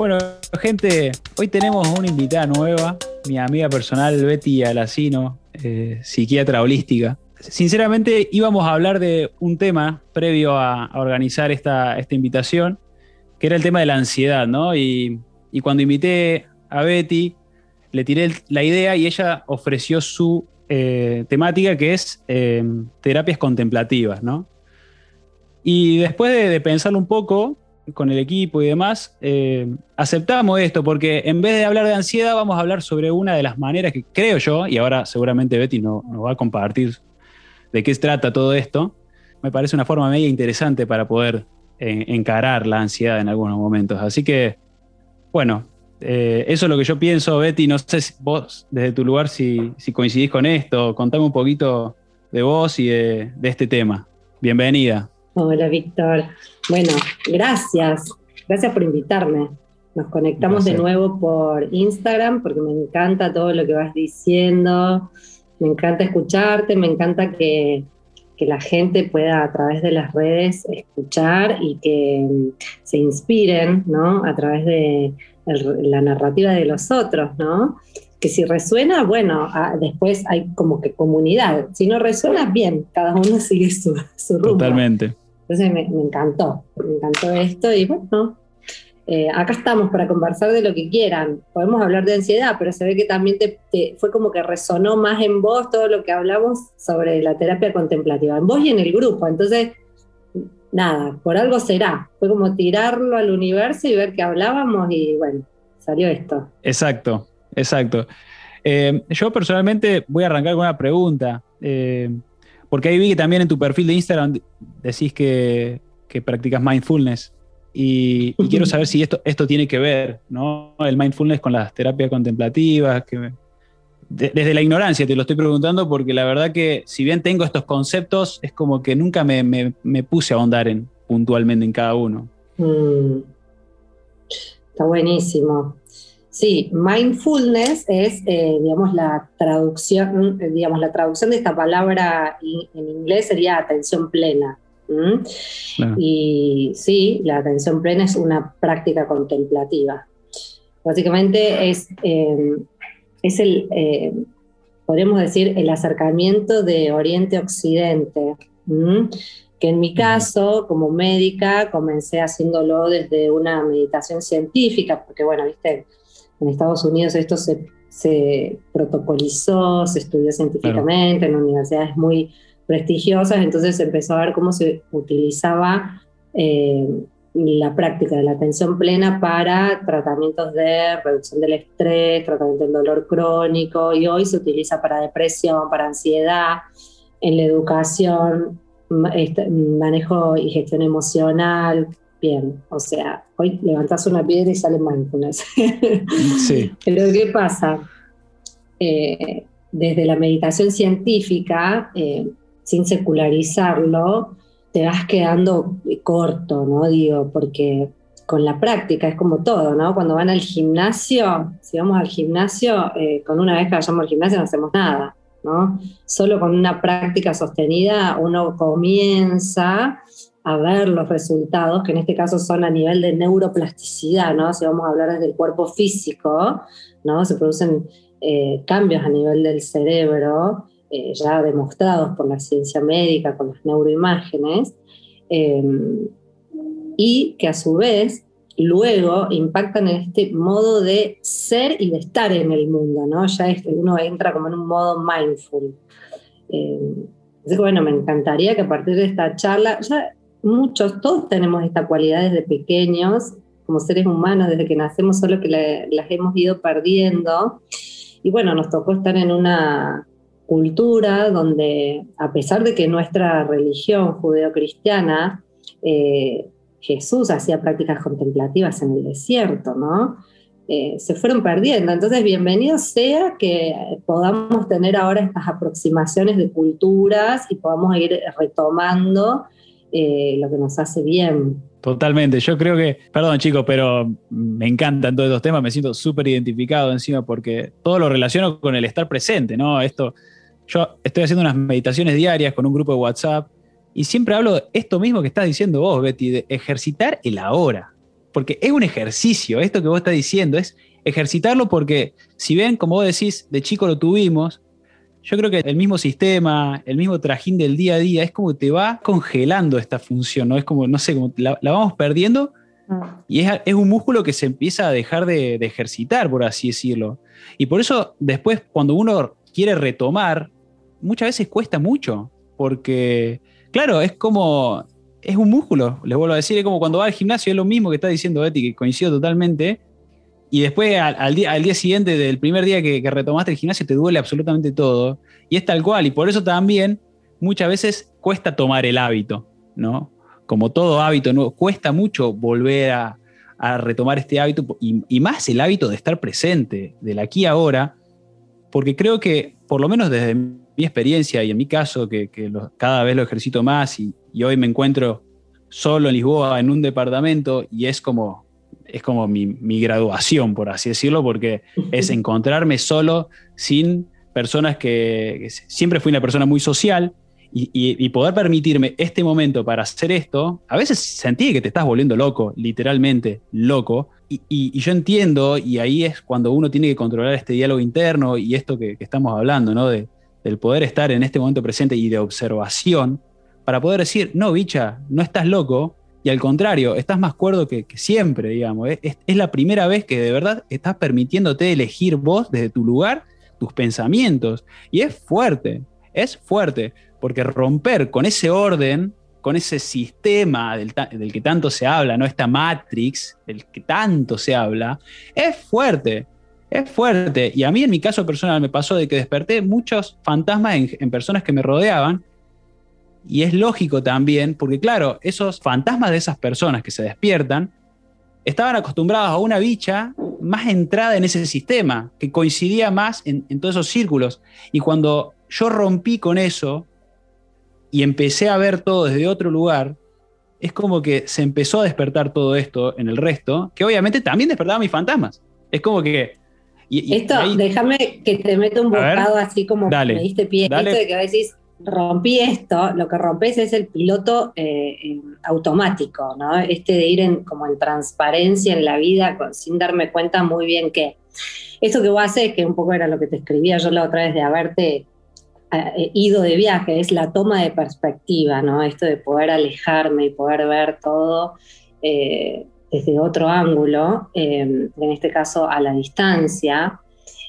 Bueno, gente, hoy tenemos una invitada nueva, mi amiga personal Betty Alacino, eh, psiquiatra holística. Sinceramente íbamos a hablar de un tema previo a, organizar esta, esta, invitación, que era el tema de la ansiedad, ¿no? Y, cuando invité a Betty, le tiré la idea y ella ofreció su eh, temática que es eh, terapias contemplativas, ¿no? Y después de, pensarlo un poco con el equipo y demás, eh, aceptamos esto porque en vez de hablar de ansiedad vamos a hablar sobre una de las maneras que creo yo, y ahora seguramente Betty nos va a compartir de qué se trata todo esto, me parece una forma media interesante para poder encarar la ansiedad en algunos momentos. Así que, bueno, eh, eso es lo que yo pienso, Betty. No sé si vos, desde tu lugar, si, coincidís con esto. Contame un poquito de vos y de, este tema. Bienvenida. Hola, Víctor. Bueno, gracias. Gracias por invitarme. Nos conectamos de nuevo por Instagram porque me encanta todo lo que vas diciendo. Me encanta escucharte, me encanta que, que la gente pueda a través de las redes escuchar y que se inspiren, ¿no? A través de, la narrativa de los otros, ¿no? Que si resuena, bueno, después hay como que comunidad. Si no resuena, bien, cada uno sigue su, su rumbo. Totalmente. Entonces me, encantó, me encantó esto y bueno, eh, acá estamos para conversar de lo que quieran. Podemos hablar de ansiedad, pero se ve que también fue como que resonó más en vos todo lo que hablamos sobre la terapia contemplativa, en vos y en el grupo. Entonces, nada, por algo será. Fue como tirarlo al universo y ver que hablábamos y bueno, salió esto. Exacto, exacto. Eh, yo personalmente voy a arrancar con una pregunta, eh, porque ahí vi que también en tu perfil de Instagram decís que, practicas mindfulness. Y, quiero saber si esto, esto tiene que ver, ¿no? El mindfulness con las terapias contemplativas, que desde la ignorancia te lo estoy preguntando porque la verdad que si bien tengo estos conceptos, es como que nunca me, puse a ahondar en, puntualmente en cada uno. Mm. Está buenísimo. Sí, mindfulness es, eh, digamos, la traducción, digamos, la traducción de esta palabra en inglés sería atención plena. Y sí, la atención plena es una práctica contemplativa. Básicamente es eh, es el, eh, podríamos decir, el acercamiento de Oriente-Occidente, que en mi caso, como médica, comencé haciéndolo desde una meditación científica, porque bueno, viste, en Estados Unidos esto se, protocolizó, se estudió científicamente en universidades muy prestigiosas, entonces se empezó a ver cómo se utilizaba eh, la práctica de la atención plena para tratamientos de reducción del estrés, tratamiento del dolor crónico y hoy se utiliza para depresión, para ansiedad, en la educación, este, manejo y gestión emocional. Bien, o sea, hoy levantas una piedra y sale mindfulness. Sí. Pero ¿qué pasa? Eh, desde la meditación científica, eh, sin secularizarlo, te vas quedando corto, ¿no? Digo, porque con la práctica es como todo, ¿no? Cuando van al gimnasio, si vamos al gimnasio, eh, con una vez que vayamos al gimnasio no hacemos nada, ¿no? Solo con una práctica sostenida uno comienza a ver los resultados, que en este caso son a nivel de neuroplasticidad, ¿no? Si vamos a hablar desde el cuerpo físico, ¿no? Se producen eh, cambios a nivel del cerebro eh, ya demostrados por la ciencia médica con las neuroimágenes, eh, y que a su vez luego impactan en este modo de ser y de estar en el mundo, ¿no? Ya este, uno entra como en un modo mindful. Eh, bueno, me encantaría que a partir de esta charla, muchos, todos tenemos esta cualidad desde pequeños, como seres humanos, desde que nacemos, solo que las hemos ido perdiendo. Y bueno, nos tocó estar en una cultura donde, a pesar de que nuestra religión judeocristiana, eh, Jesús hacía prácticas contemplativas en el desierto, ¿no? Eh, se fueron perdiendo. Entonces, bienvenido sea que podamos tener ahora estas aproximaciones de culturas y podamos ir retomando eh, lo que nos hace bien. Totalmente, yo creo que, perdón chicos, pero me encantan todos estos temas, me siento súper identificado encima porque todo lo relaciono con el estar presente, ¿no? Esto, yo estoy haciendo unas meditaciones diarias con un grupo de WhatsApp y siempre hablo de esto mismo que estás diciendo vos, Betty, de ejercitar el ahora. porque es un ejercicio, esto que vos estás diciendo, es ejercitarlo porque si ven, como vos decís, de chico lo tuvimos, yo creo que el mismo sistema, el mismo trajín del día a día, es como te va congelando esta función, ¿no? Es como, no sé, como la, vamos perdiendo y es, un músculo que se empieza a dejar de, ejercitar, por así decirlo. Y por eso después, cuando uno quiere retomar, muchas veces cuesta mucho, porque, claro, es como, es un músculo, les vuelvo a decir, es como cuando va al gimnasio, es lo mismo que está diciendo Betty, que coincido totalmente, y después al, día, al día siguiente del primer día que, retomaste el gimnasio te duele absolutamente todo. Y es tal cual. Y por eso también muchas veces cuesta tomar el hábito, ¿no? Como todo hábito, ¿no? cuesta mucho volver a, retomar este hábito y, más el hábito de estar presente, del aquí ahora, porque creo que, por lo menos desde mi experiencia y en mi caso, que, cada vez lo ejercito más y, y hoy me encuentro solo en Lisboa, en un departamento, y es como, es como mi, graduación, por así decirlo, porque es encontrarme solo sin personas que, siempre fui una persona muy social y, poder permitirme este momento para hacer esto, a veces sentí que te estás volviendo loco, literalmente loco, y, yo entiendo, y ahí es cuando uno tiene que controlar este diálogo interno y esto que, estamos hablando, ¿no? De, del poder estar en este momento presente y de observación, para poder decir, no, bicha, no estás loco, y al contrario, estás más cuerdo que, siempre, digamos. Es, la primera vez que de verdad estás permitiéndote elegir vos desde tu lugar tus pensamientos. Y es fuerte, es fuerte, porque romper con ese orden, con ese sistema del, del, que tanto se habla, ¿no? Esta Matrix del que tanto se habla, es fuerte. Es fuerte. Y a mí en mi caso personal me pasó de que desperté muchos fantasmas en personas que me rodeaban y es lógico también, porque claro, esos fantasmas de esas personas que se despiertan estaban acostumbrados a una bicha más entrada en ese sistema, que coincidía más en, todos esos círculos. Y cuando yo rompí con eso y empecé a ver todo desde otro lugar, es como que se empezó a despertar todo esto en el resto, que obviamente también despertaba mis fantasmas. Es como que... esto, déjame que te meta un bocado así como me diste pie. Esto de que a veces rompí esto, lo que rompes es el piloto eh, automático, ¿no? Este de ir en, como en transparencia en la vida sin darme cuenta muy bien que esto que vos haces, que un poco era lo que te escribía yo la otra vez de haberte eh, ido de viaje, es la toma de perspectiva, ¿no? Esto de poder alejarme y poder ver todo eh, desde otro ángulo, en este caso a la distancia,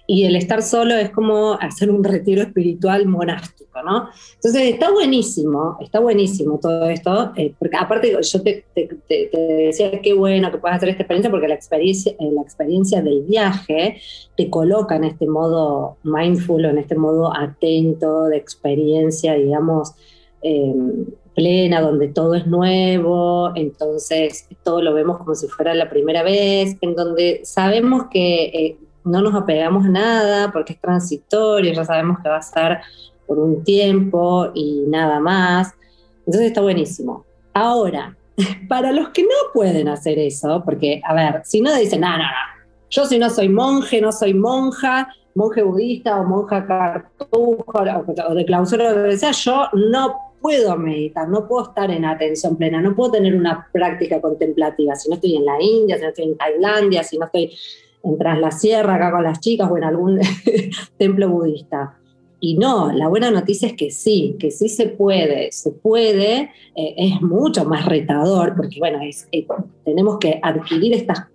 y el estar solo es como hacer un retiro espiritual monástico, ¿no? Entonces está buenísimo, está buenísimo todo esto, eh, porque aparte yo te, decía qué bueno que puedas hacer esta experiencia, porque la experiencia, eh, la experiencia del viaje te coloca en este modo mindful, en este modo atento de experiencia, digamos, em, plena, donde todo es nuevo, entonces todo lo vemos como si fuera la primera vez, en donde sabemos que eh, no nos apegamos a nada porque es transitorio, ya sabemos que va a estar por un tiempo y nada más. Entonces está buenísimo. Ahora, para los que no pueden hacer eso, porque, a ver, si no dicen, no, no, no, yo si no soy monje, no soy monja, monje budista o monja cartuja o de clausura o lo que sea, yo no puedo meditar, no puedo estar en atención plena, no puedo tener una práctica contemplativa. Si no estoy en la India, si no estoy en Tailandia, si no estoy en Tras la Sierra, acá con las chicas o en algún templo budista. Y no, la buena noticia es que sí, que sí se puede, se puede, eh, es mucho más retador, porque bueno, es, eh, tenemos que adquirir estas,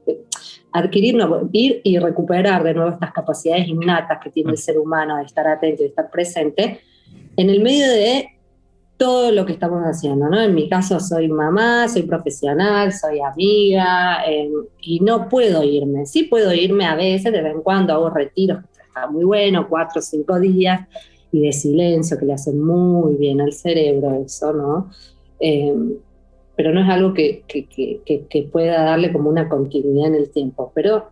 adquirir, ir y recuperar de nuevo estas capacidades innatas que tiene el ser humano de estar atento y de estar presente, en el medio de todo lo que estamos haciendo, ¿no? En mi caso soy mamá, soy profesional, soy amiga em, y no puedo irme. Sí puedo irme a veces, de vez en cuando hago retiros, que está muy bueno, cuatro o cinco días y de silencio, que le hacen muy bien al cerebro eso, ¿no? Em, pero no es algo que, que, pueda darle como una continuidad en el tiempo. Pero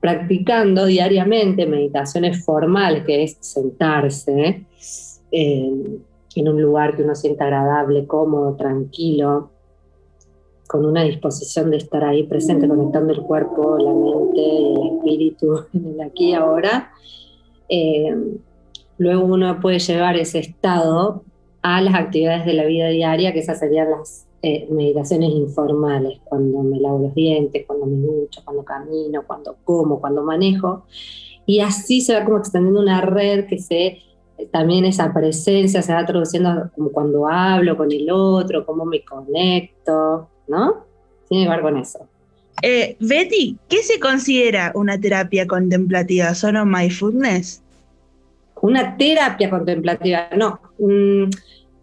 practicando diariamente meditaciones formales, que es sentarse, eh, en un lugar que uno sienta agradable, cómodo, tranquilo, con una disposición de estar ahí presente, conectando el cuerpo, la mente, el espíritu en el aquí y ahora. Eh, luego uno puede llevar ese estado a las actividades de la vida diaria, que esas serían las eh, meditaciones informales, cuando me lavo los dientes, cuando me ducho, cuando camino, cuando como, cuando manejo. Y así se va como extendiendo una red que se también esa presencia se va traduciendo como cuando hablo con el otro, cómo me conecto, ¿no? Tiene que ver con eso. Eh, Betty, ¿qué se considera una terapia contemplativa? ¿Solo mindfulness? Una terapia contemplativa, no. Mm,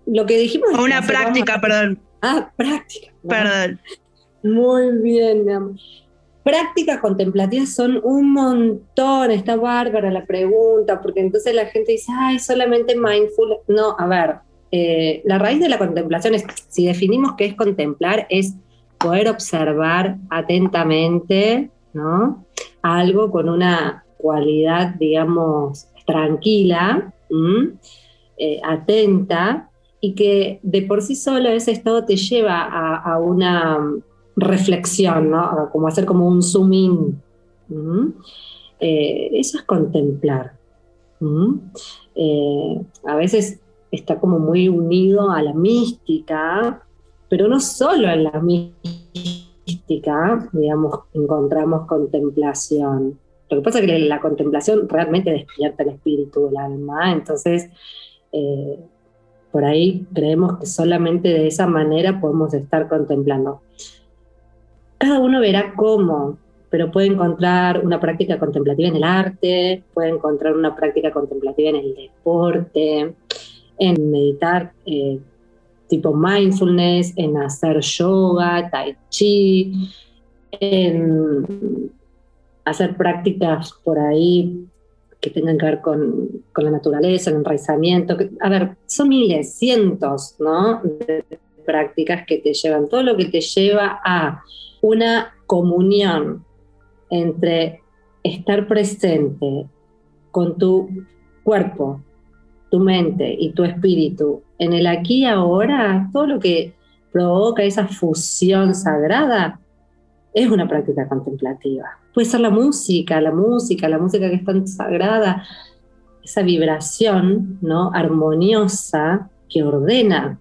lo que dijimos. O una práctica, perdón. Ah, práctica. Perdón. Muy bien, mi amor. Prácticas contemplativas son un montón, está bárbara la pregunta, porque entonces la gente dice, ay, solamente mindful. No, a ver, eh, la raíz de la contemplación es, si definimos qué es contemplar, es poder observar atentamente, ¿no? Algo con una cualidad, digamos, tranquila, eh, atenta, y que de por sí solo ese estado te lleva a una reflexión, ¿no? Como hacer como un zoom in. Eh, eso es contemplar. Eh, a veces está como muy unido a la mística, pero no solo en la mística, digamos, encontramos contemplación. Lo que pasa es que la contemplación realmente despierta el espíritu, el alma, entonces eh, por ahí creemos que solamente de esa manera podemos estar contemplando. Cada uno verá cómo, pero puede encontrar una práctica contemplativa en el arte, puede encontrar una práctica contemplativa en el deporte, en meditar eh, tipo mindfulness, en hacer yoga, tai chi, en hacer prácticas por ahí que tengan que ver con, la naturaleza, el enraizamiento. A ver, son miles, cientos, ¿no? De prácticas que te llevan, todo lo que te lleva a una comunión entre estar presente con tu cuerpo, tu mente y tu espíritu en el aquí y ahora, todo lo que provoca esa fusión sagrada es una práctica contemplativa. Puede ser la música, la música, la música que es tan sagrada, esa vibración ¿no? armoniosa que ordena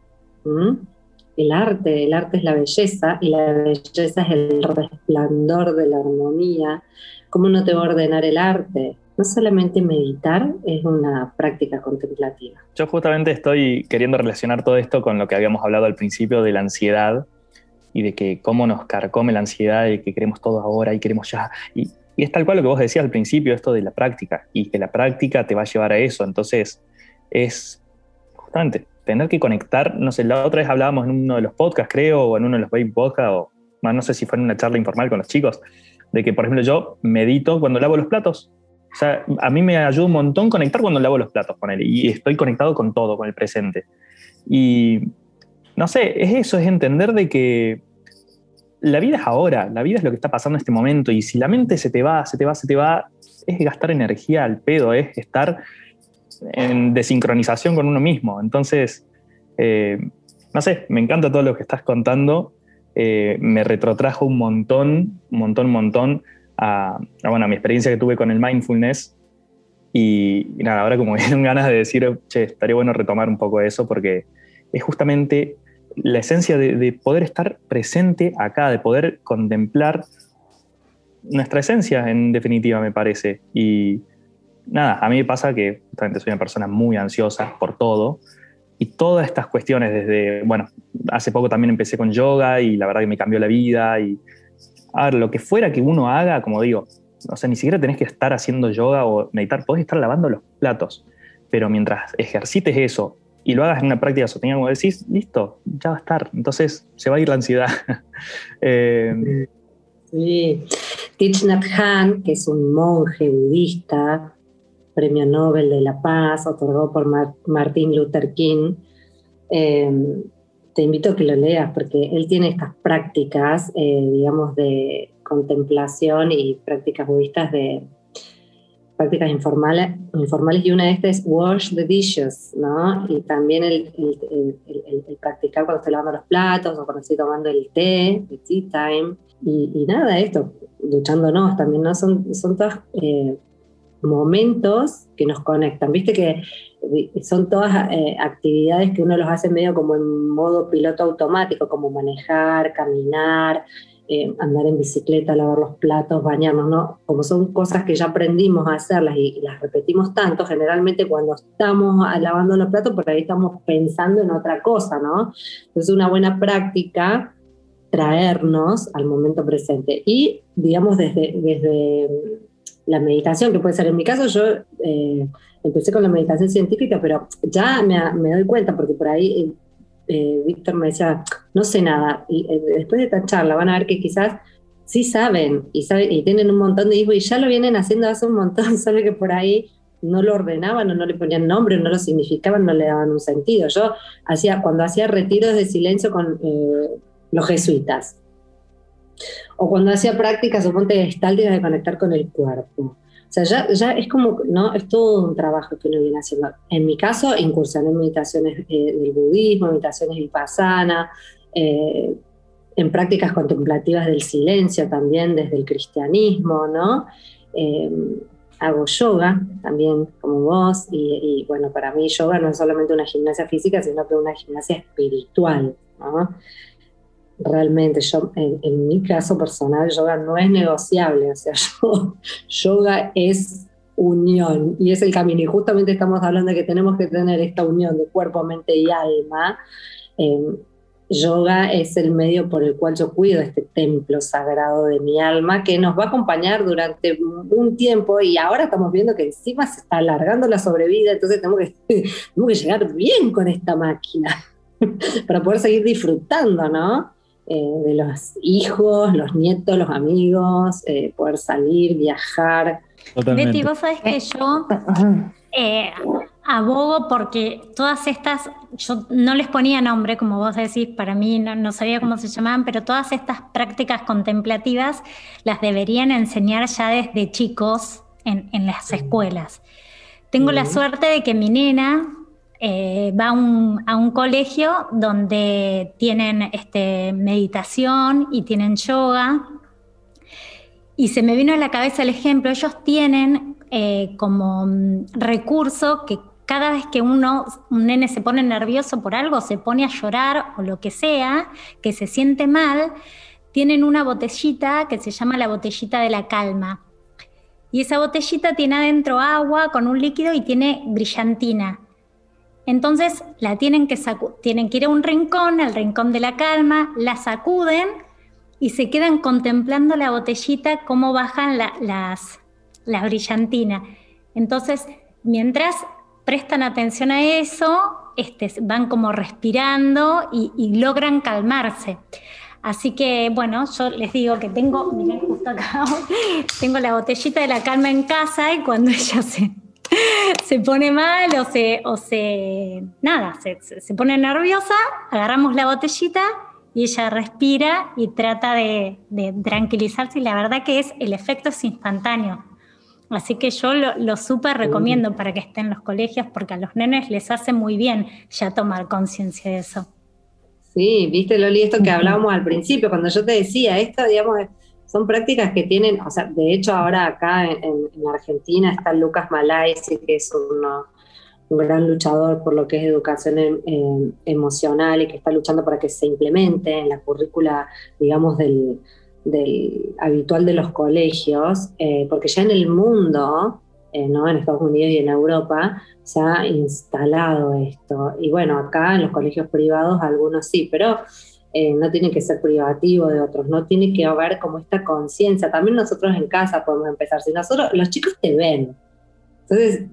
el arte, el arte es la belleza y la belleza es el resplandor de la armonía. ¿Cómo no te va a ordenar el arte? No solamente meditar es una práctica contemplativa. Yo justamente estoy queriendo relacionar todo esto con lo que habíamos hablado al principio de la ansiedad y de que cómo nos carcome la ansiedad y que queremos todo ahora y queremos ya. Y, y es tal cual lo que vos decías al principio, esto de la práctica, y que la práctica te va a llevar a eso. Entonces, es justamente tener que conectar, no sé, la otra vez hablábamos en uno de los podcasts, creo, o en uno de los baby podcasts, o no sé si fue en una charla informal con los chicos, de que, por ejemplo, yo medito cuando lavo los platos. O sea, a mí me ayuda un montón conectar cuando lavo los platos con él, y estoy conectado con todo, con el presente. Y, no sé, es eso, es entender de que la vida es ahora, la vida es lo que está pasando en este momento, y si la mente se te va, se te va, se te va, es gastar energía al pedo, es estar en desincronización con uno mismo. Entonces, eh, no sé, me encanta todo lo que estás contando. Eh, me retrotrajo un montón, un montón, un montón a, bueno, mi experiencia que tuve con el mindfulness. Y, nada, ahora como vienen ganas de decir, che, estaría bueno retomar un poco eso porque es justamente la esencia de, de poder estar presente acá, de poder contemplar nuestra esencia, en definitiva, me parece. Y, nada, a mí me pasa que justamente soy una persona muy ansiosa por todo y todas estas cuestiones desde, bueno, hace poco también empecé con yoga y la verdad que me cambió la vida y, a ver, lo que fuera que uno haga, como digo, o sea, ni siquiera tenés que estar haciendo yoga o meditar, podés estar lavando los platos, pero mientras ejercites eso y lo hagas en una práctica sostenida, como decís, listo, ya va a estar, entonces se va a ir la ansiedad. eh, sí, Thich Nhat que es un monje budista, Premio Nobel de la Paz, otorgado por Martin Luther King. Em, te invito a que lo leas porque él tiene estas prácticas, eh, digamos, de contemplación y prácticas budistas de prácticas informales, informales y una de estas es wash the dishes, ¿no? Y también el, practicar cuando estoy lavando los platos o cuando estoy tomando el té, el tea time. Y, nada, esto, duchándonos también, ¿no? Son, son todas eh, momentos que nos conectan. Viste que son todas eh, actividades que uno los hace medio como en modo piloto automático, como manejar, caminar, eh, andar en bicicleta, lavar los platos, bañarnos, ¿no? Como son cosas que ya aprendimos a hacerlas y, las repetimos tanto, generalmente cuando estamos lavando los platos, por ahí estamos pensando en otra cosa, ¿no? Entonces una buena práctica traernos al momento presente. Y, digamos, desde, desde la meditación, que puede ser en mi caso, yo eh, empecé con la meditación científica, pero ya me, doy cuenta, porque por ahí eh, Víctor me decía, no sé nada, y eh, después de esta charla van a ver que quizás sí saben y, saben, y tienen un montón de hijos y ya lo vienen haciendo hace un montón, solo que por ahí no lo ordenaban o no le ponían nombre, no lo significaban, no le daban un sentido. Yo hacía, cuando hacía retiros de silencio con los jesuitas, o cuando hacía prácticas, suponte, estálticas de conectar con el cuerpo. O sea, ya, ya, es como, ¿no? Es todo un trabajo que uno viene haciendo. En mi caso, incursioné en meditaciones eh, del budismo, meditaciones vipassana, eh, en prácticas contemplativas del silencio también desde el cristianismo, ¿no? Eh, hago yoga también como vos y, y, bueno, para mí yoga no es solamente una gimnasia física, sino que una gimnasia espiritual, ¿no? Realmente yo, en, mi caso personal, yoga no es negociable, o sea, yoga es unión y es el camino. Y justamente estamos hablando de que tenemos que tener esta unión de cuerpo, mente y alma. Em, yoga es el medio por el cual yo cuido este templo sagrado de mi alma que nos va a acompañar durante un tiempo y ahora estamos viendo que encima se está alargando la sobrevida, entonces tenemos que, tenemos que llegar bien con esta máquina para poder seguir disfrutando, ¿no? Eh, de los hijos, los nietos, los amigos, eh, poder salir, viajar. Betty, vos sabés que yo eh, abogo porque todas estas, yo no les ponía nombre, como vos decís, para mí no, sabía cómo se llamaban, pero todas estas prácticas contemplativas las deberían enseñar ya desde chicos en, las escuelas. Tengo la suerte de que mi nena eh, va a un, colegio donde tienen este, meditación y tienen yoga. Y se me vino a la cabeza el ejemplo, ellos tienen eh, como mm, recurso que cada vez que uno, un nene se pone nervioso por algo, se pone a llorar o lo que sea, que se siente mal, tienen una botellita que se llama la botellita de la calma. Y esa botellita tiene adentro agua con un líquido y tiene brillantina. Entonces la tienen que, tienen que ir a un rincón, al rincón de la calma, la sacuden y se quedan contemplando la botellita, cómo bajan las, la brillantina. Entonces, mientras prestan atención a eso, este, van como respirando y, logran calmarse. Así que, bueno, yo les digo que tengo, miren justo acá, tengo la botellita de la calma en casa y cuando ella se, se pone mal o se, o se nada, se, pone nerviosa, agarramos la botellita y ella respira y trata de, tranquilizarse y la verdad que es el efecto es instantáneo. Así que yo lo, lo súper recomiendo para que estén en los colegios porque a los nenes les hace muy bien ya tomar conciencia de eso. Sí, viste Loli, esto que hablábamos al principio, cuando yo te decía, esto digamos son prácticas que tienen, o sea, de hecho ahora acá en, Argentina está Lucas Malaisi, que es un gran luchador por lo que es educación em, em, emocional y que está luchando para que se implemente en la currícula, digamos, del, habitual de los colegios, eh, porque ya en el mundo, eh, ¿no? en Estados Unidos y en Europa, se ha instalado esto. Y bueno, acá en los colegios privados algunos sí, pero eh, no tiene que ser privativo de otros, no tiene que haber como esta conciencia. También nosotros en casa podemos empezar. Si nosotros, los chicos te ven, entonces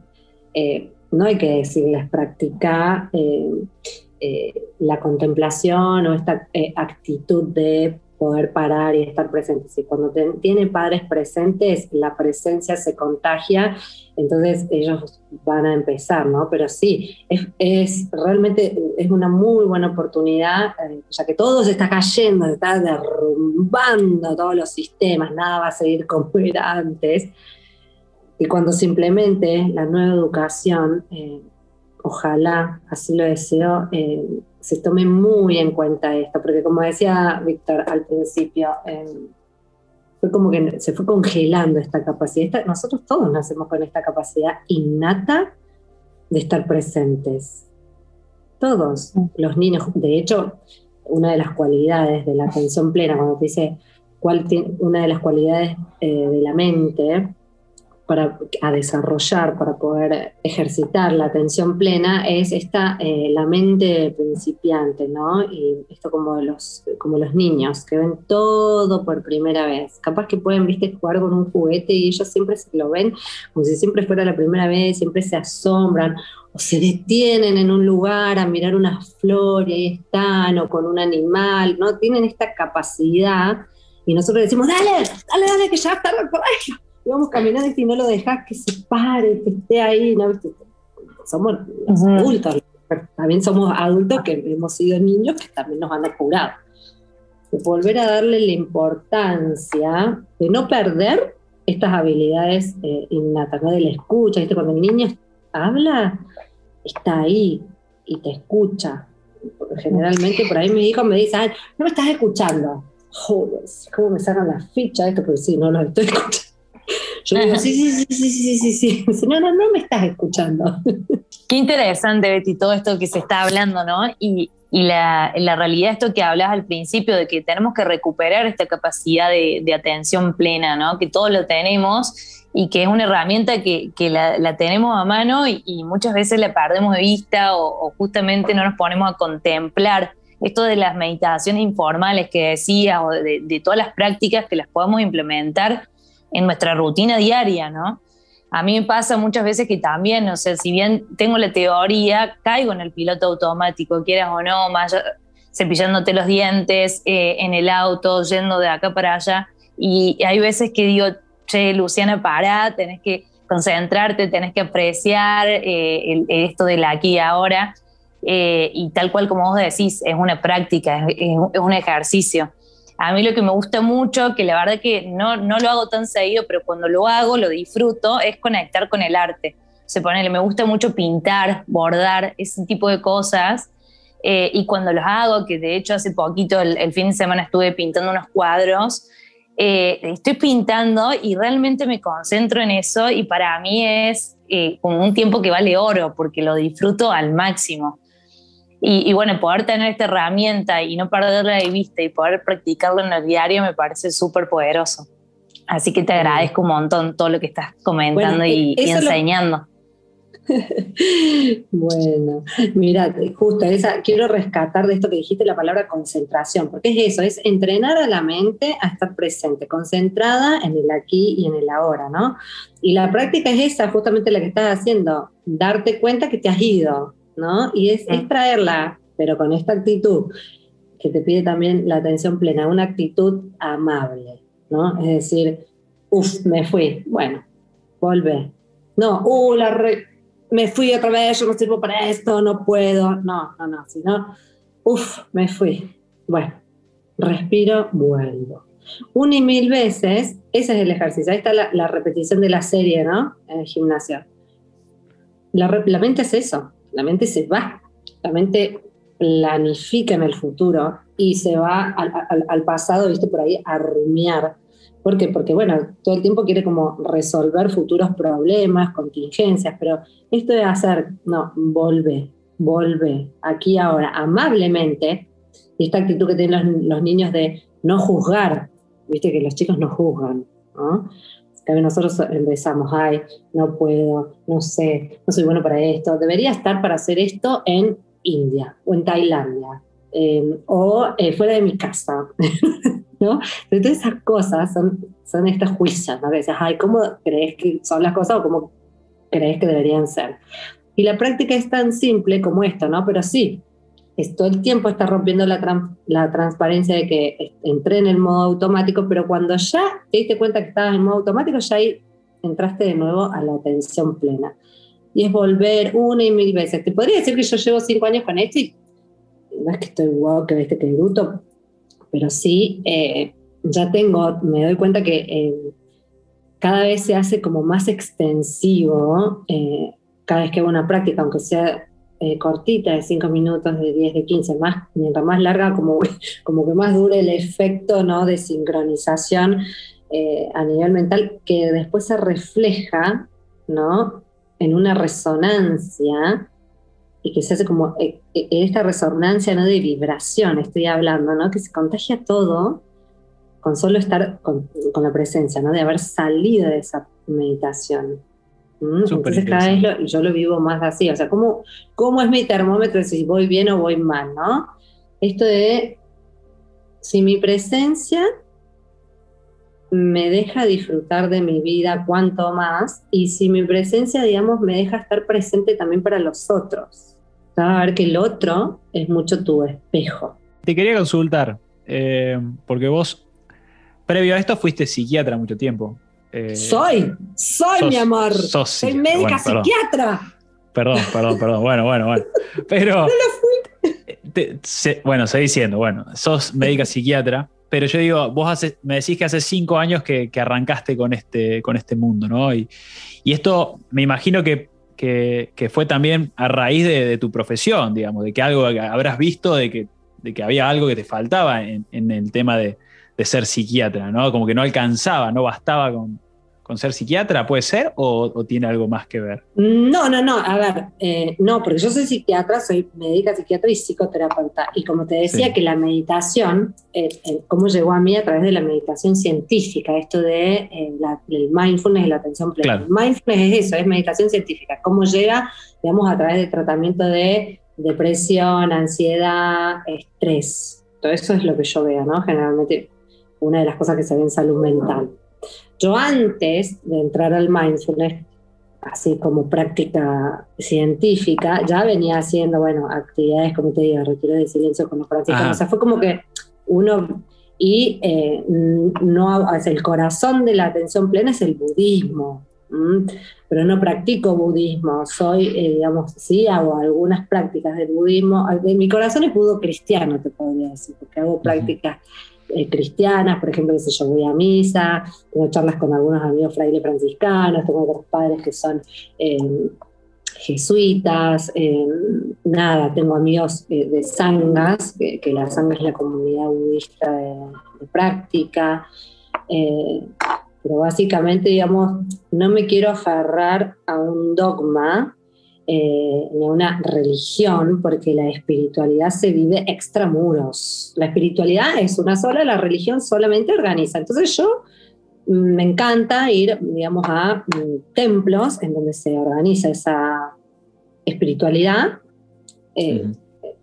eh, no hay que decirles practicar eh, la contemplación o esta actitud de poder parar y estar presentes. Y cuando tiene padres presentes, la presencia se contagia, entonces ellos van a empezar, ¿no? Pero sí, es, realmente es una muy buena oportunidad, eh, ya que todo se está cayendo, se está derrumbando todos los sistemas, nada va a seguir como era antes. Y cuando se implemente la nueva educación, eh, ojalá, así lo deseo, eh, se tome muy en cuenta esto, porque como decía Víctor al principio, em, fue como que se fue congelando esta capacidad. nosotros todos nacemos con esta capacidad innata de estar presentes. Todos los niños, de hecho, una de las cualidades de la atención plena, cuando te dice cuál una de las cualidades eh, de la mente, para, a desarrollar, para poder ejercitar la atención plena, es esta, eh, la mente principiante, ¿no? Y esto como los, como los niños, que ven todo por primera vez. Capaz que pueden, viste, jugar con un juguete y ellos siempre se lo ven como si siempre fuera la primera vez, siempre se asombran o se detienen en un lugar a mirar una flor y ahí están, o con un animal, ¿no? Tienen esta capacidad y nosotros decimos, dale, dale, dale, que ya está colegio y vamos caminando y si no lo dejas que se pare, que esté ahí, ¿no? Somos adultos, también somos adultos que hemos sido niños que también nos han apurado. Volver a darle la importancia de no perder estas habilidades eh, innatas, ¿no? de la escucha, ¿viste? cuando el niño habla, está ahí y te escucha. Porque generalmente por ahí mi hijo me dice, no me estás escuchando. Joder, ¿cómo me sacan la ficha esto? Porque sí, no lo estoy escuchando. Yo digo, sí, sí, sí, sí, sí, sí, sí. No, no, no me estás escuchando. Qué interesante, Betty, todo esto que se está hablando, ¿no? Y, y la, la, realidad, esto que hablas al principio, de que tenemos que recuperar esta capacidad de, atención plena, ¿no? Que todos lo tenemos y que es una herramienta que, que la, tenemos a mano y, muchas veces la perdemos de vista o, o, justamente no nos ponemos a contemplar esto de las meditaciones informales que decías o de, de todas las prácticas que las podemos implementar en nuestra rutina diaria, ¿no? A mí me pasa muchas veces que también, o sea, si bien tengo la teoría, caigo en el piloto automático, quieras o no, más cepillándote los dientes, eh, en el auto, yendo de acá para allá. Y hay veces que digo, che, Luciana, pará, tenés que concentrarte, tenés que apreciar eh, esto de la aquí y ahora. Eh, y tal cual como vos decís, es una práctica, es, es un ejercicio. A mí lo que me gusta mucho, que la verdad que no, no lo hago tan seguido, pero cuando lo hago, lo disfruto, es conectar con el arte. Se pone, me gusta mucho pintar, bordar, ese tipo de cosas. Eh, y cuando los hago, que de hecho hace poquito, el, fin de semana estuve pintando unos cuadros, eh, estoy pintando y realmente me concentro en eso y para mí es eh, como un tiempo que vale oro porque lo disfruto al máximo. Y, bueno, poder tener esta herramienta y no perderla de vista y poder practicarlo en el diario me parece súper poderoso. Así que te agradezco un montón todo lo que estás comentando y, e-, enseñando. bueno, mira, justo esa, quiero rescatar de esto que dijiste la palabra concentración, porque es eso, es entrenar a la mente a estar presente, concentrada en el aquí y en el ahora, ¿no? Y la práctica es esa, justamente la que estás haciendo, darte cuenta que te has ido, ¿no? Y es, traerla, pero con esta actitud que te pide también la atención plena, una actitud amable, ¿no? Es decir, uff, me fui, bueno, vuelve. No, uh, la me fui otra vez, yo no sirvo para esto, no puedo. No, no, no, sino, uff, me fui. Bueno, respiro, vuelvo. Una y mil veces, ese es el ejercicio. Ahí está la, la repetición de la serie, ¿no? En el gimnasio. La, la mente es eso, la mente se va, la mente planifica en el futuro y se va al, pasado, viste, por ahí a rumiar. ¿Por qué? Porque, bueno, todo el tiempo quiere como resolver futuros problemas, contingencias, pero esto de hacer, no, vuelve, vuelve, aquí ahora, amablemente, y esta actitud que tienen los, niños de no juzgar, viste que los chicos no juzgan, ¿no? Nosotros empezamos, ay, no puedo, no sé, no soy bueno para esto, debería estar para hacer esto en India o en Tailandia em, o eh, fuera de mi casa, ¿no? Entonces esas cosas son, son estas juicios, ¿no? A veces, ay, ¿cómo crees que son las cosas o cómo crees que deberían ser? Y la práctica es tan simple como esto, ¿no? Pero sí, todo el tiempo está rompiendo la, la transparencia de que entré en el modo automático, pero cuando ya te diste cuenta que estabas en modo automático, ya ahí entraste de nuevo a la atención plena. Y es volver una y mil veces. Te podría decir que yo llevo cinco años con esto y no es que estoy guau, que viste que bruto, pero sí, eh, ya tengo, me doy cuenta que eh, cada vez se hace como más extensivo eh, cada vez que hago una práctica, aunque sea eh, cortita, de 5 minutos, de 10, de 15, más, mientras más larga, como, como que más dure el efecto ¿no? de sincronización eh, a nivel mental que después se refleja, ¿no? En una resonancia y que se hace como eh, eh, esta resonancia, ¿no? De vibración, estoy hablando, ¿no? Que se contagia todo con solo estar con, la presencia, ¿no? De haber salido de esa meditación. Entonces cada vez yo lo vivo más así, o sea, ¿cómo, ¿cómo es mi termómetro si voy bien o voy mal, ¿no? Esto de si mi presencia me deja disfrutar de mi vida cuanto más y si mi presencia, digamos, me deja estar presente también para los otros. A ver que el otro es mucho tu espejo. Te quería consultar, eh, porque vos, previo a esto, fuiste psiquiatra mucho tiempo. Eh, soy, soy mi amor. soy médica psiquiatra. Perdón, perdón, perdón. Bueno, bueno, bueno. Pero. no lo fui. bueno, seguí diciendo, bueno, sos médica psiquiatra. Pero yo digo, vos me decís que hace cinco años que, arrancaste con este, con este mundo, ¿no? Y, esto me imagino que, fue también a raíz de, tu profesión, digamos, de que algo habrás visto, de que, de que había algo que te faltaba en, en el tema de, de, ser psiquiatra, ¿no? Como que no alcanzaba, no bastaba con, con ser psiquiatra, ¿puede ser? O, tiene algo más que ver? No, no, no, a ver, eh, no, porque yo soy psiquiatra, soy médica psiquiatra y psicoterapeuta. Y como te decía, que la meditación, eh, eh, ¿cómo llegó a mí? A través de la meditación científica, esto de el mindfulness y la atención plena. Mindfulness es eso, es meditación científica. ¿Cómo llega, digamos, a través del tratamiento de depresión, ansiedad, estrés? Todo eso es lo que yo veo, ¿no? Generalmente una de las cosas que se ve en salud mental. Yo antes de entrar al mindfulness, así como práctica científica, ya venía haciendo, bueno, actividades, como te digo, retiro de silencio con los practicantes. O sea, fue como que uno, y eh, no, el corazón de la atención plena es el budismo, pero no practico budismo, soy, eh, digamos, sí hago algunas prácticas del budismo. Mi corazón es budo cristiano, te podría decir, porque hago prácticas eh, cristianas, por ejemplo, que yo voy a misa, tengo charlas con algunos amigos frailes franciscanos, tengo otros padres que son eh, jesuitas, eh, nada, tengo amigos de sangas, que, la sanga es la comunidad budista de práctica, pero básicamente, digamos, no me quiero aferrar a un dogma, eh, ni una religión, porque la espiritualidad se vive extramuros. La espiritualidad es una sola, la religión solamente organiza. Entonces yo mm, me encanta ir, digamos, a mm, templos en donde se organiza esa espiritualidad eh,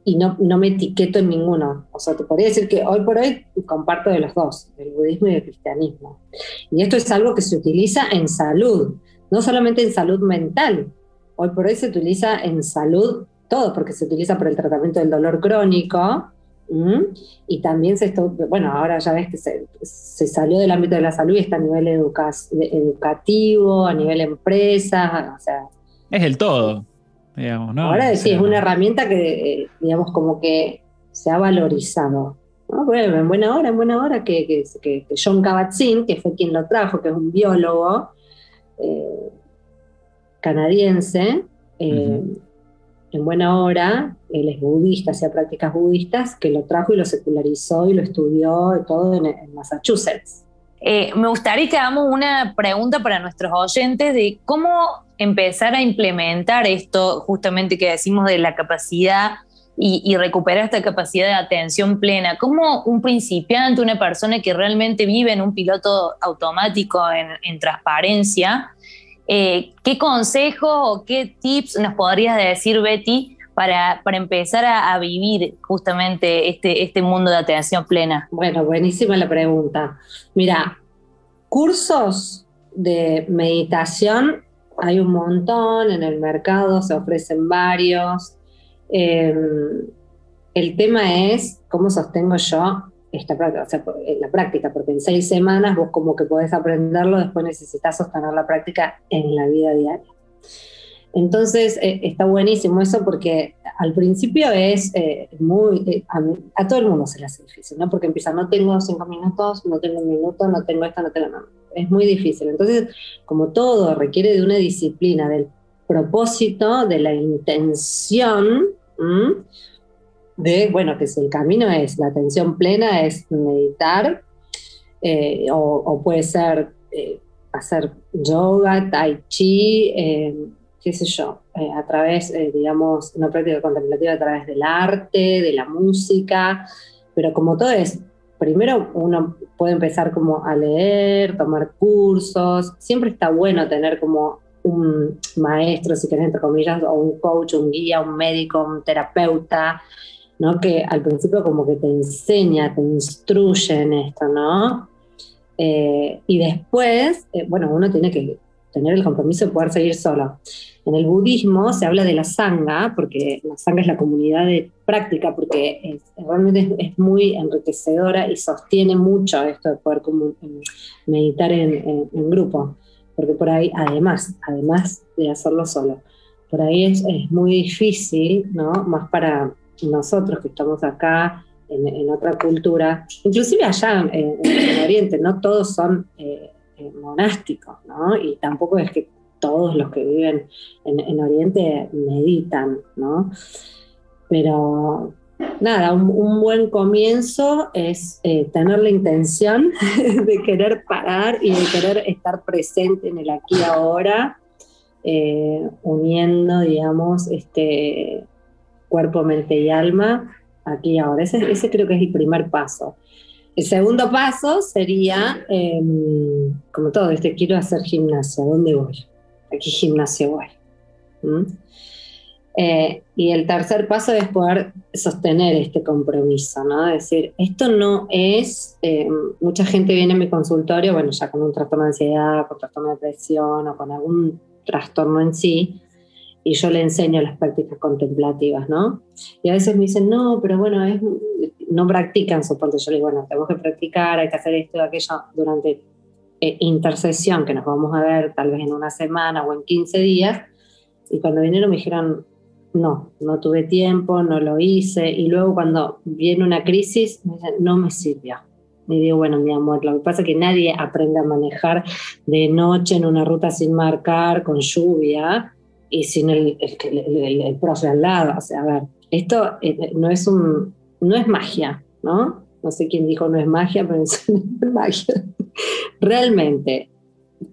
y no, no, me etiqueto en ninguno. O sea, te podría decir que hoy por hoy comparto de los dos, el budismo y el cristianismo. Y esto es algo que se utiliza en salud, no solamente en salud mental, Hoy por hoy se utiliza en salud todo, porque se utiliza para el tratamiento del dolor crónico. Y también se bueno, ahora ya ves que se, salió del ámbito de la salud y está a nivel educativo, a nivel empresa, o sea. Es el todo, digamos, ¿no? Ahora sí, es una herramienta que, digamos, como que se ha valorizado. Bueno, en buena hora, en buena hora, que, que, John Kabat-Zinn, que fue quien lo trajo, que es un biólogo, eh, canadiense, eh, en buena hora, él es budista, hacía prácticas budistas, que lo trajo y lo secularizó y lo estudió todo en, Massachusetts. Eh, me gustaría que hagamos una pregunta para nuestros oyentes de cómo empezar a implementar esto justamente que decimos de la capacidad y, recuperar esta capacidad de atención plena. ¿Cómo un principiante, una persona que realmente vive en un piloto automático en transparencia, eh, ¿Qué consejo o qué tips nos podrías decir, Betty, para, para empezar a, vivir justamente este, este mundo de atención plena? Bueno, buenísima la pregunta. Mira, cursos de meditación hay un montón en el mercado, se ofrecen varios. Em, el tema es cómo sostengo yo esta práctica, o sea, eh, la práctica, porque en seis semanas vos como que podés aprenderlo, después necesitas sostener la práctica en la vida diaria. Entonces, eh, está buenísimo eso porque al principio es eh, muy, a, todo el mundo se le hace difícil, ¿no? Porque empieza, no tengo cinco minutos, no tengo un minuto, no tengo esto, no tengo nada. Es muy difícil. Entonces, como todo requiere de una disciplina, del propósito, de la intención, de, bueno, que si el camino es la atención plena, es meditar, o, puede ser hacer yoga, tai chi, qué sé yo, a través, digamos, una práctica contemplativa a través del arte, de la música, pero como todo es primero uno puede empezar como a leer, tomar cursos, siempre está bueno tener como un maestro, si querés, entre comillas, o un coach, un guía, un médico, un terapeuta, ¿no? Que al principio como que te enseña, te instruye en esto, ¿no? Eh, y después, eh, bueno, uno tiene que tener el compromiso de poder seguir solo. En el budismo se habla de la sangha, porque la sangha es la comunidad de práctica, porque realmente es, muy enriquecedora y sostiene mucho esto de poder meditar en, grupo, porque por ahí, además, además de hacerlo solo, por ahí es, muy difícil, ¿no? Más para nosotros que estamos acá en, otra cultura, inclusive allá en, Oriente, no todos son... Eh, eh, monásticos, ¿no? Y tampoco es que todos los que viven en, Oriente meditan, ¿no? Pero nada, un, buen comienzo es eh, tener la intención de querer parar y de querer estar presente en el aquí y ahora, uniendo, digamos, este cuerpo, mente y alma aquí y ahora. Ese, ese creo que es el primer paso. El segundo paso sería, em, como todo, este, quiero hacer gimnasia, ¿dónde voy? ¿A qué gimnasio voy? ¿Mm? Eh, y el tercer paso es poder sostener este compromiso, ¿no? Es decir, esto no es, em, mucha gente viene a mi consultorio, bueno, ya con un trastorno de ansiedad, con trastorno de depresión o con algún trastorno en sí, y yo le enseño las prácticas contemplativas, ¿no? Y a veces me dicen, no, pero bueno, no practican, supongo. Yo le digo, bueno, tenemos que practicar, hay que hacer esto y aquello durante eh, intercesión, que nos vamos a ver tal vez en una semana o en 15 días. Y cuando vinieron me dijeron, no, no tuve tiempo, no lo hice. Y luego cuando viene una crisis, me dicen, no me sirvió. Y digo, bueno, mi amor, lo que pasa es que nadie aprende a manejar de noche en una ruta sin marcar, con lluvia y sin el, el, el, profe al lado. O sea, a ver, esto eh, no es, un, no es magia, ¿no? No sé quién dijo no es magia, pero es magia. Realmente,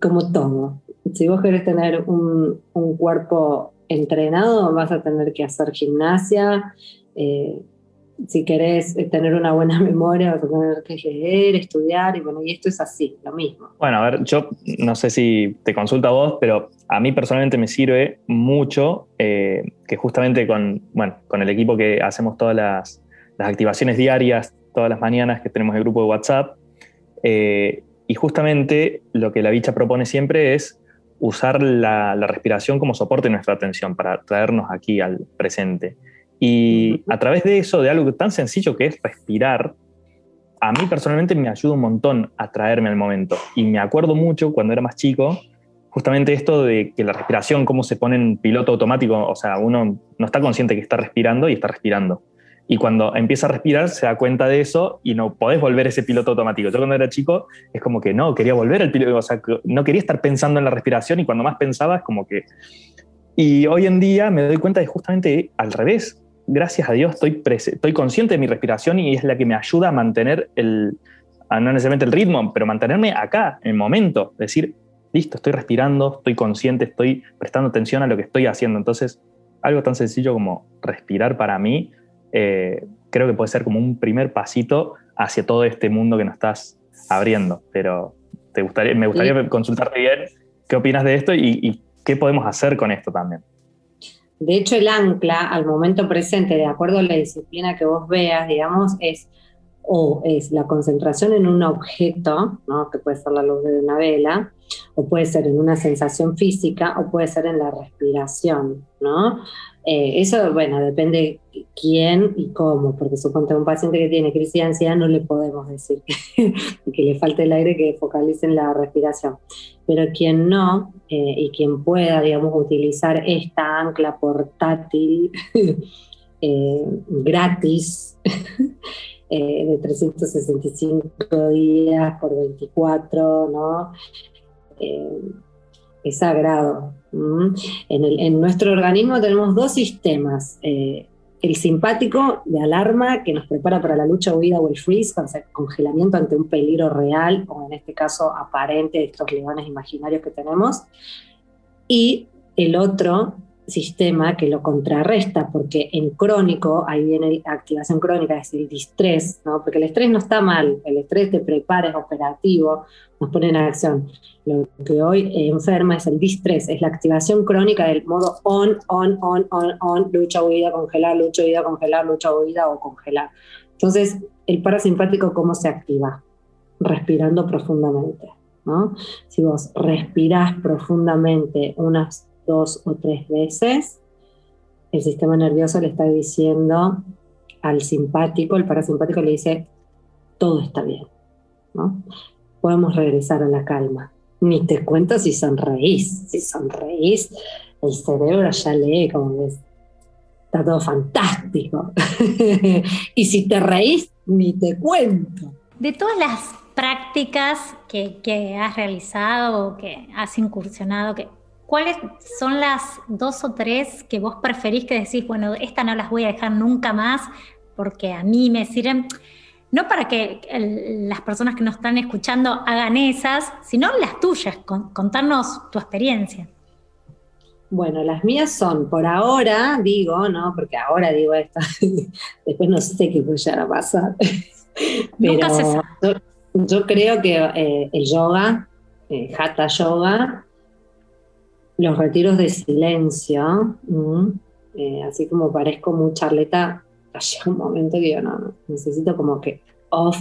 como todo, si vos querés tener un, un cuerpo entrenado, vas a tener que hacer gimnasia. Eh, si querés tener una buena memoria, vas a tener que leer, estudiar, y bueno, y esto es así, lo mismo. Bueno, a ver, yo no sé si te consulta a vos, pero a mí personalmente me sirve mucho eh, que justamente con, bueno, con el equipo que hacemos todas las, activaciones diarias, todas las mañanas que tenemos el grupo de WhatsApp, eh, y justamente lo que la bicha propone siempre es usar la, la respiración como soporte de nuestra atención para traernos aquí al presente. Y a través de eso, de algo tan sencillo que es respirar, a mí personalmente me ayuda un montón a traerme al momento. Y me acuerdo mucho cuando era más chico, justamente esto de que la respiración, cómo se pone en piloto automático, o sea, uno no está consciente que está respirando y está respirando. Y cuando empieza a respirar se da cuenta de eso y no podés volver ese piloto automático. Yo cuando era chico es como que no, quería volver al piloto, o sea, no quería estar pensando en la respiración y cuando más pensaba es como que... Y hoy en día me doy cuenta de justamente al revés gracias a Dios, estoy, estoy consciente de mi respiración y es la que me ayuda a mantener el, no necesariamente el ritmo, pero mantenerme acá, en el momento. Decir, listo, estoy respirando, estoy consciente, estoy prestando atención a lo que estoy haciendo. Entonces, algo tan sencillo como respirar para mí, eh, creo que puede ser como un primer pasito hacia todo este mundo que nos estás abriendo. Pero te gustaría, me gustaría consultarte bien qué opinas de esto y qué podemos hacer con esto también. De hecho, el ancla al momento presente, de acuerdo a la disciplina que vos veas, digamos, es o es la concentración en un objeto, ¿no? que puede ser la luz de una vela, o puede ser en una sensación física, o puede ser en la respiración, ¿no? Eh, eso, bueno, depende quién y cómo, porque suponte a un paciente que tiene crisis de ansiedad no le podemos decir que, le falte el aire, que focalice en la respiración. Pero quien no, eh, y quien pueda, digamos, utilizar esta ancla portátil eh, gratis, de 365 días por 24, ¿no? Es sagrado. En, nuestro organismo tenemos dos sistemas. Eh, el simpático de alarma que nos prepara para la lucha, huida o el freeze, congelamiento ante un peligro real, o en este caso aparente, de estos leones imaginarios que tenemos. Y el otro sistema que lo contrarresta, porque en crónico, ahí viene activación crónica, es el distrés, ¿no? porque el estrés no está mal, el estrés te prepara, es operativo, nos pone en acción. Lo que hoy enferma es el distrés, es la activación crónica del modo on, on, on, on, on, lucha, huida, congelar, lucha, huida, congelar, lucha, huida o congelar. Entonces, el parasimpático, ¿cómo se activa? Respirando profundamente. ¿no? Si vos respirás profundamente unas dos o tres veces, el sistema nervioso le está diciendo al simpático, el parasimpático le dice, todo está bien, ¿no? Podemos regresar a la calma. Ni te cuento si sonreís, si sonreís, el cerebro ya lee como ves, está todo fantástico. y si te reís, ni te cuento. De todas las prácticas que, que has realizado o que has incursionado, que ¿Cuáles son las dos o tres que vos preferís que decís, bueno, esta no las voy a dejar nunca más porque a mí me sirven, no para que las personas que nos están escuchando hagan esas, sino las tuyas, contarnos tu experiencia? Bueno, las mías son, por ahora, digo, ¿no? Porque ahora digo esto, después no sé qué puede llegar a pasar. Pero Yo, creo que eh, el yoga, eh, hatha yoga, los retiros de silencio, eh, así como parezco muy charleta, llega un momento que yo no, necesito como que off.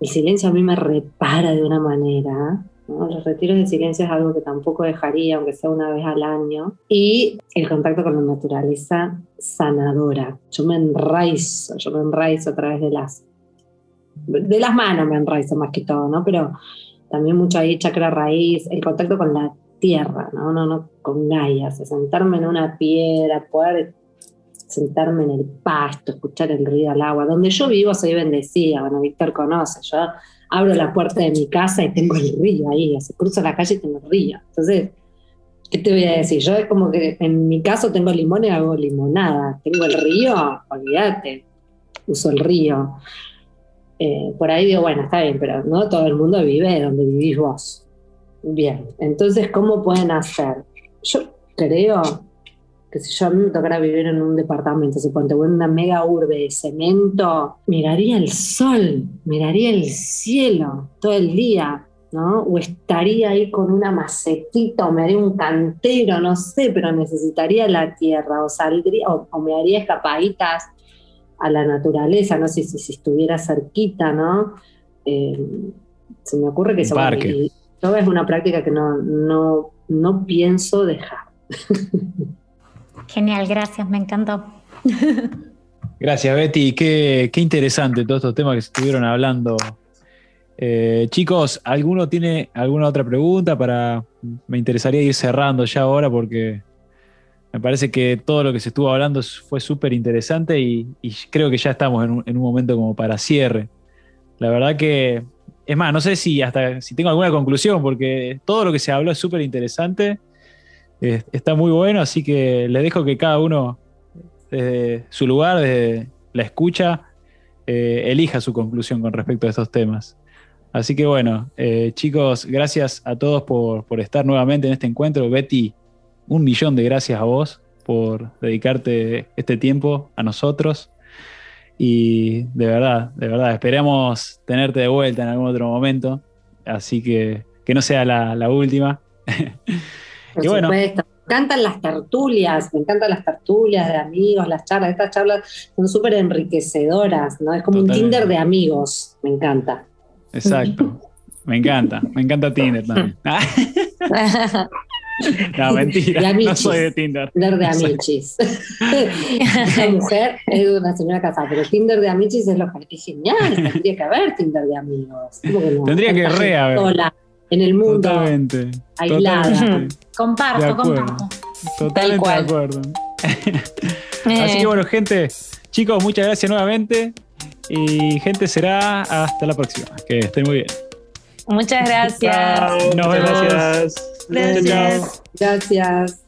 El silencio a mí me repara de una manera. Los retiros de silencio es algo que tampoco dejaría, aunque sea una vez al año. Y el contacto con la naturaleza sanadora. Yo me enraizo, yo me enraizo a través de las, de las manos, me enraizo más que todo, ¿no? Pero también mucho ahí chakra raíz, el contacto con la tierra, ¿no? No, no con gallas, sentarme en una piedra, poder sentarme en el pasto, escuchar el ruido del agua. Donde yo vivo soy bendecida, bueno, Víctor conoce, yo abro la puerta de mi casa y tengo el río ahí, se cruza la calle y tengo el río. Entonces, ¿qué te voy a decir? Yo es como que en mi caso tengo limón y hago limonada. Tengo el río, olvídate, uso el río. Eh, por ahí digo, bueno, está bien, pero no todo el mundo vive donde vivís vos. Bien, entonces, ¿cómo pueden hacer? Yo creo que si yo me tocara vivir en un departamento, si ponte una mega urbe de cemento, miraría el sol, miraría el cielo todo el día, ¿no? O estaría ahí con una macetita, o me haría un cantero, no sé, pero necesitaría la tierra, o saldría, o, me haría escapaditas a la naturaleza, no sé si, si, estuviera cerquita, ¿no? Eh, se me ocurre que... Un parque es una práctica que no, no, pienso dejar. Genial, gracias, me encantó. Gracias, Betty. Qué, qué interesante todos estos temas que estuvieron hablando. Eh, chicos, ¿alguno tiene alguna otra pregunta? Para, me interesaría ir cerrando ya ahora porque me parece que todo lo que se estuvo hablando fue súper interesante y, creo que ya estamos en un, en un, momento como para cierre. La verdad que es más, no sé si hasta si tengo alguna conclusión, porque todo lo que se habló es súper interesante. está muy bueno, así que le dejo que cada uno, desde su lugar, desde la escucha, eh, elija su conclusión con respecto a estos temas. Así que bueno, eh, chicos, gracias a todos por, por, estar nuevamente en este encuentro. Betty, un millón de gracias a vos por dedicarte este tiempo a nosotros. Y de verdad, de verdad, esperamos tenerte de vuelta en algún otro momento. Así que que no sea la, última. Por supuesto. Me encantan las tertulias, me encantan las tertulias de amigos, las charlas. Estas charlas son súper enriquecedoras, ¿no? Es como un Tinder de amigos, me encanta. Exacto. Me encanta, me encanta Tinder también. No, mentira. No soy de Tinder. Tinder de Amichis. Esa mujer es una señora casada, pero Tinder de Amichis es lo que es genial. Tendría que haber Tinder de amigos. Tendría que re haber. Sola, en el mundo. Totalmente. Aislada. Comparto, comparto. Totalmente de acuerdo. Así que bueno, gente, chicos, muchas gracias nuevamente. Y gente, será hasta la próxima. Que estén muy bien. Muchas gracias. Nos vemos. Gracias. Gracias. Gracias.